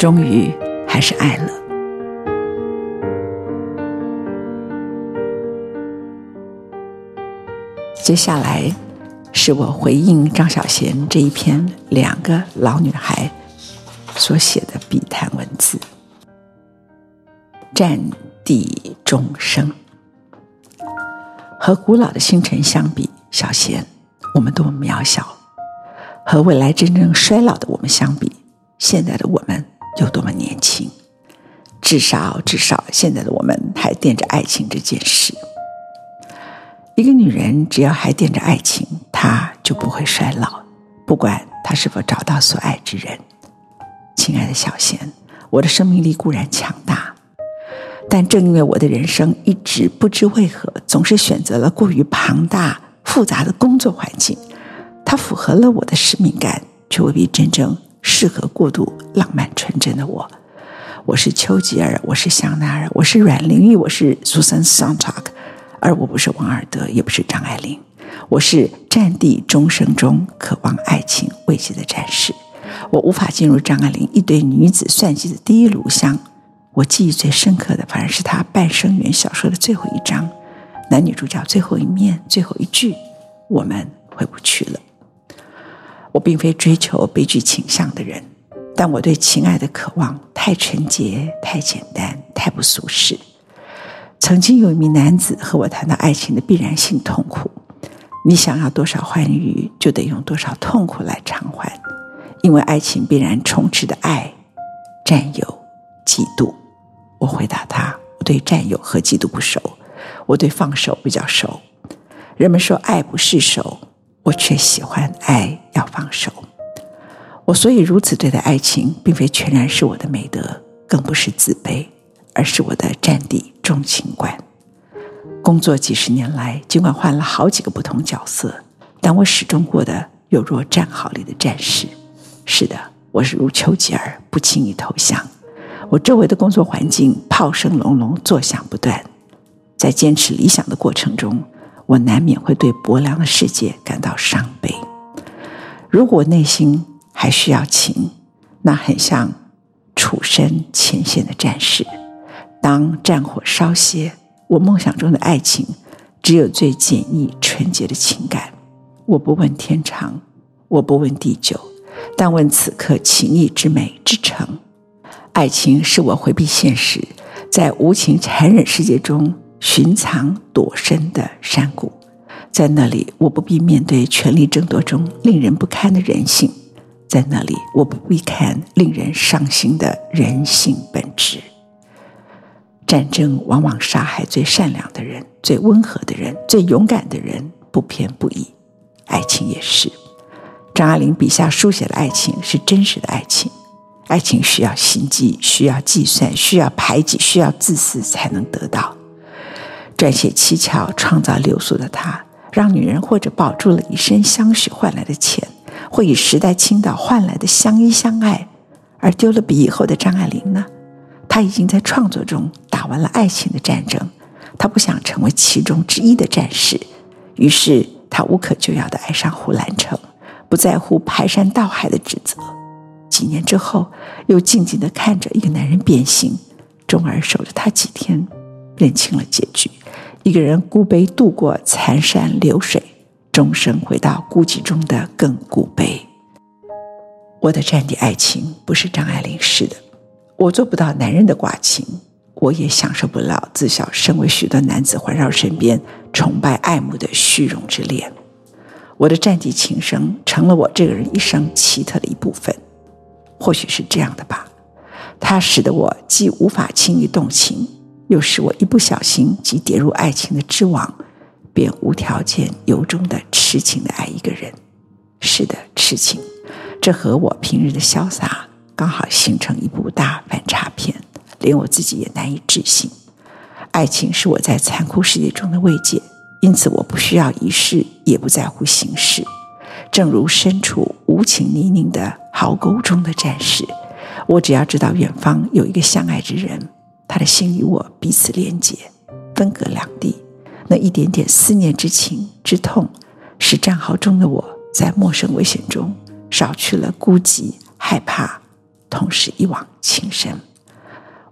终于还是爱了。接下来是我回应张小娴这一篇两个老女孩所写的笔谈文字。战地钟声，和古老的星辰相比，小贤，我们多么渺小；和未来真正衰老的我们相比，现在的我们。有多么年轻，至少至少，现在的我们还惦着爱情这件事。一个女人只要还惦着爱情，她就不会衰老，不管她是否找到所爱之人。亲爱的小贤，我的生命力固然强大，但正因为我的人生一直不知为何总是选择了过于庞大复杂的工作环境，它符合了我的使命感，却未必真正。适合过度浪漫纯真的我，我是丘吉尔，我是香奈儿，我是阮玲玉，我是 Susan Sontag，而我不是王尔德，也不是张爱玲，我是战地钟声中渴望爱情慰藉的战士。我无法进入张爱玲一堆女子算计的第一炉香。我记忆最深刻的，反而是她半生缘小说的最后一章，男女主角最后一面，最后一句，我们回不去了。我并非追求悲剧倾向的人，但我对情爱的渴望太纯洁、太简单、太不俗世。曾经有一名男子和我谈到爱情的必然性痛苦：你想要多少欢愉，就得用多少痛苦来偿还，因为爱情必然充斥的爱、占有、嫉妒。我回答他：我对占有和嫉妒不熟，我对放手比较熟。人们说爱不释手。我却喜欢爱要放手，我所以如此对待爱情，并非全然是我的美德，更不是自卑，而是我的战地钟情观。工作几十年来，尽管换了好几个不同角色，但我始终过得有若战壕里的战士。是的，我是如丘吉尔，不轻易投降。我周围的工作环境炮声隆隆，作响不断，在坚持理想的过程中。我难免会对薄凉的世界感到伤悲。如果内心还需要情，那很像处身前线的战士。当战火稍歇，我梦想中的爱情只有最简易纯洁的情感。我不问天长，我不问地久，但问此刻情谊之美之诚。爱情是我回避现实，在无情残忍世界中。寻藏躲身的山谷，在那里，我不必面对权力争夺中令人不堪的人性；在那里，我不必看令人伤心的人性本质。战争往往杀害最善良的人、最温和的人、最勇敢的人，不偏不倚。爱情也是。张爱玲笔下书写的爱情是真实的爱情，爱情需要心机，需要计算，需要排挤，需要自私才能得到。撰写七巧，创造流苏的他，让女人或者保住了一身相许换来的钱，或以时代倾倒换来的相依相爱，而丢了笔以后的张爱玲呢？她已经在创作中打完了爱情的战争，她不想成为其中之一的战士，于是她无可救药地爱上胡兰成，不在乎排山倒海的指责。几年之后，又静静地看着一个男人变心，终而守着他几天。认清了结局，一个人孤悲渡过残山流水，终生回到孤寂中的更孤悲。我的战地爱情不是张爱玲式的，我做不到男人的寡情，我也享受不了自小身为许多男子环绕身边崇拜爱慕的虚荣之恋。我的战地情深成了我这个人一生奇特的一部分，或许是这样的吧。它使得我既无法轻易动情，又使我一不小心即跌入爱情的织网，便无条件由衷的痴情的爱一个人。是的，痴情。这和我平日的潇洒刚好形成一部大反差片，连我自己也难以置信。爱情是我在残酷世界中的慰藉，因此我不需要仪式，也不在乎形式。正如身处无情泥泞的壕沟中的战士，我只要知道远方有一个相爱之人，他的心与我彼此连结，分隔两地，那一点点思念之情之痛，使战壕中的我在陌生危险中。少去了孤寂、害怕，同时一往情深。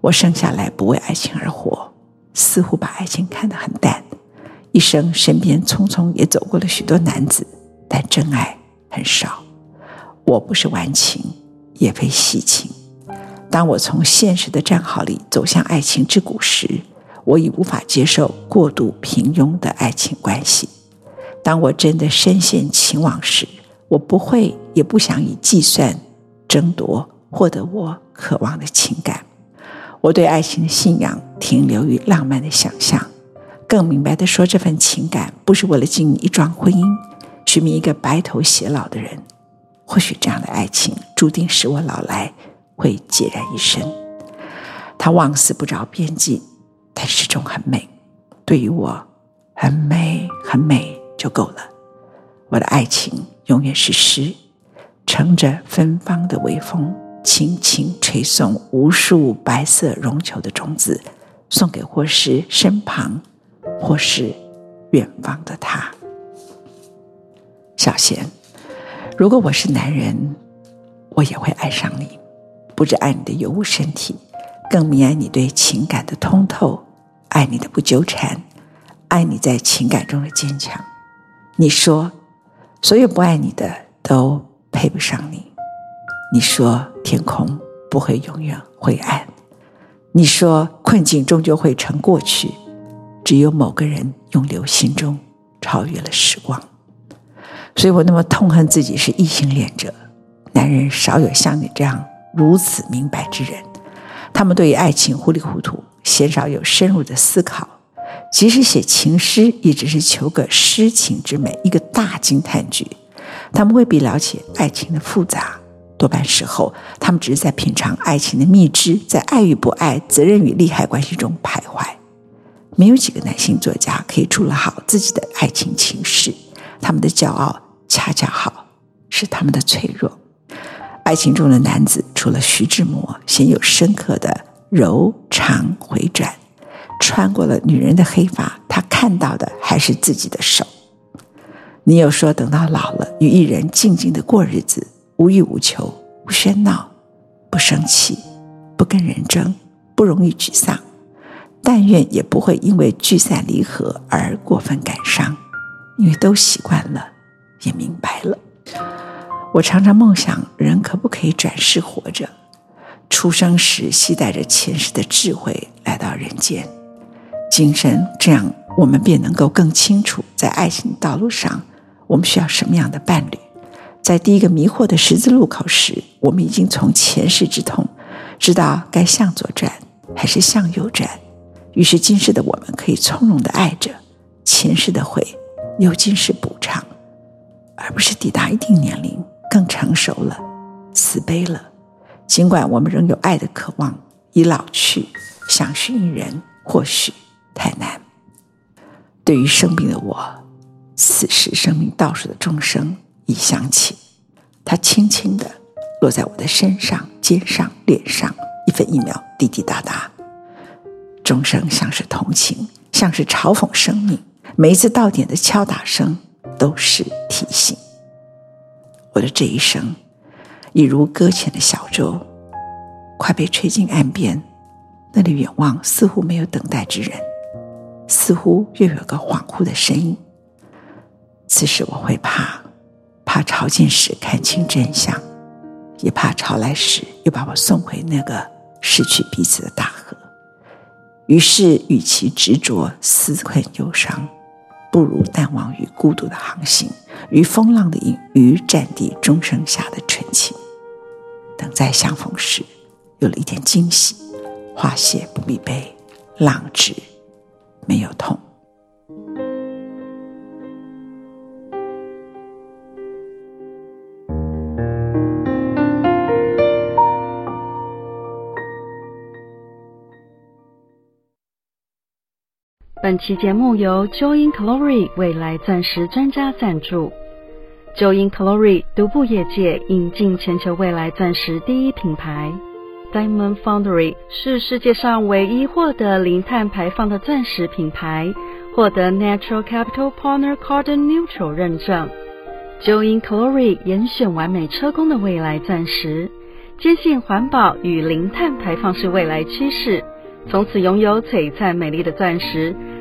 我生下来不为爱情而活，似乎把爱情看得很淡。一生身边匆匆也走过了许多男子，但真爱很少。我不是顽情，也非细情。当我从现实的战壕里走向爱情之谷时，我已无法接受过度平庸的爱情关系。当我真的深陷情网时，我不会，也不想以计算争夺获得我渴望的情感。我对爱情的信仰停留于浪漫的想象。更明白的说，这份情感不是为了经营一桩婚姻，寻觅一个白头偕老的人。或许这样的爱情注定使我老来会孑然一身。它望似不着边际，但始终很美。对于我，很美，很美就够了。我的爱情。永远是诗，乘着芬芳的微风，轻轻吹送无数白色绒球的种子，送给或是身旁，或是远方的他。小贤，如果我是男人，我也会爱上你，不只爱你的尤物身体，更迷爱你对情感的通透，爱你的不纠缠，爱你在情感中的坚强。你说。所有不爱你的都配不上你。你说天空不会永远灰暗，你说困境终究会成过去。只有某个人永留心中，超越了时光。所以我那么痛恨自己是异性恋者。男人少有像你这样如此明白之人，他们对于爱情糊里糊涂，鲜少有深入的思考。即使写情诗，也只是求个诗情之美，一个大惊叹句。他们未必了解爱情的复杂，多半时候，他们只是在品尝爱情的蜜汁，在爱与不爱、责任与利害关系中徘徊。没有几个男性作家可以处理好自己的爱情情事，他们的骄傲恰恰好是他们的脆弱。爱情中的男子，除了徐志摩，鲜有深刻的柔肠回转。穿过了女人的黑发，他看到的还是自己的手。你有说等到老了，与一人静静的过日子，无欲无求，不喧闹，不生气，不跟人争，不容易沮丧。但愿也不会因为聚散离合而过分感伤，因为都习惯了，也明白了。我常常梦想，人可不可以转世活着？出生时携带着前世的智慧来到人间。今生，这样我们便能够更清楚，在爱情道路上，我们需要什么样的伴侣。在第一个迷惑的十字路口时，我们已经从前世之痛，知道该向左转还是向右转。于是今世的我们可以从容的爱着，前世的悔由今世补偿，而不是抵达一定年龄更成熟了，慈悲了。尽管我们仍有爱的渴望，已老去，想寻一人，或许。太难。对于生病的我，此时生命倒数的钟声已响起，它轻轻地落在我的身上、肩上、脸上，一分一秒滴滴答答。钟声像是同情，像是嘲讽生命。每一次到点的敲打声都是提醒。我的这一生，已如搁浅的小舟，快被吹进岸边，那里远望似乎没有等待之人。似乎又有个恍惚的声音。此时我会怕，怕潮尽时看清真相，也怕潮来时又把我送回那个失去彼此的大河。于是，与其执着思困忧伤，不如淡忘于孤独的航行，于风浪的隐于战地钟声下的纯情。等再相逢时，有了一点惊喜，花谢不必悲，浪止没有痛。本期节目由 Join Glory 未来钻石专家赞助。Join Glory 独步业界，引进全球未来钻石第一品牌。Diamond Foundry 是世界上唯一获得零碳排放的钻石品牌，获得 Natural Capital Partner Carbon Neutral 认证。Join Glory 严选完美车工的未来钻石，坚信环保与零碳排放是未来趋势，从此拥有璀璨美丽的钻石，